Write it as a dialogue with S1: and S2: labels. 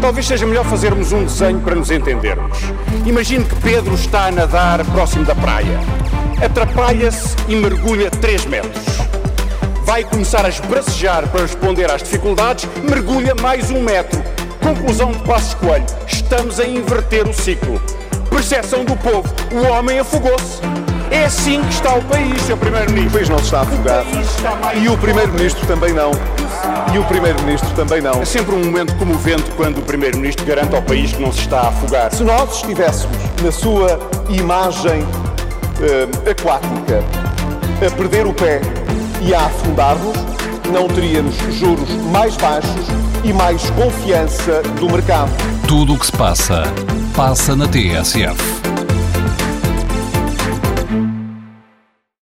S1: Talvez seja melhor fazermos um desenho para nos entendermos. Imagine que Pedro está a nadar próximo da praia. Atrapalha-se e mergulha 3 metros. Vai começar a esbracejar para responder às dificuldades, mergulha mais um metro. Conclusão de Passos Coelho: estamos a inverter o ciclo. Percepção do povo: o homem afogou-se. É assim que está o país, Sr.
S2: O
S1: Primeiro-Ministro.
S2: país não se está a afogar.
S1: país está
S2: E o Primeiro-Ministro também não. E o Primeiro-Ministro também não.
S1: É sempre um momento comovente quando o Primeiro-Ministro garante ao país que não se está a afogar.
S2: Se nós estivéssemos na sua imagem eh, aquática a perder o pé e a afundar-nos, não teríamos juros mais baixos e mais confiança do mercado.
S3: Tudo o que se passa, passa na TSF.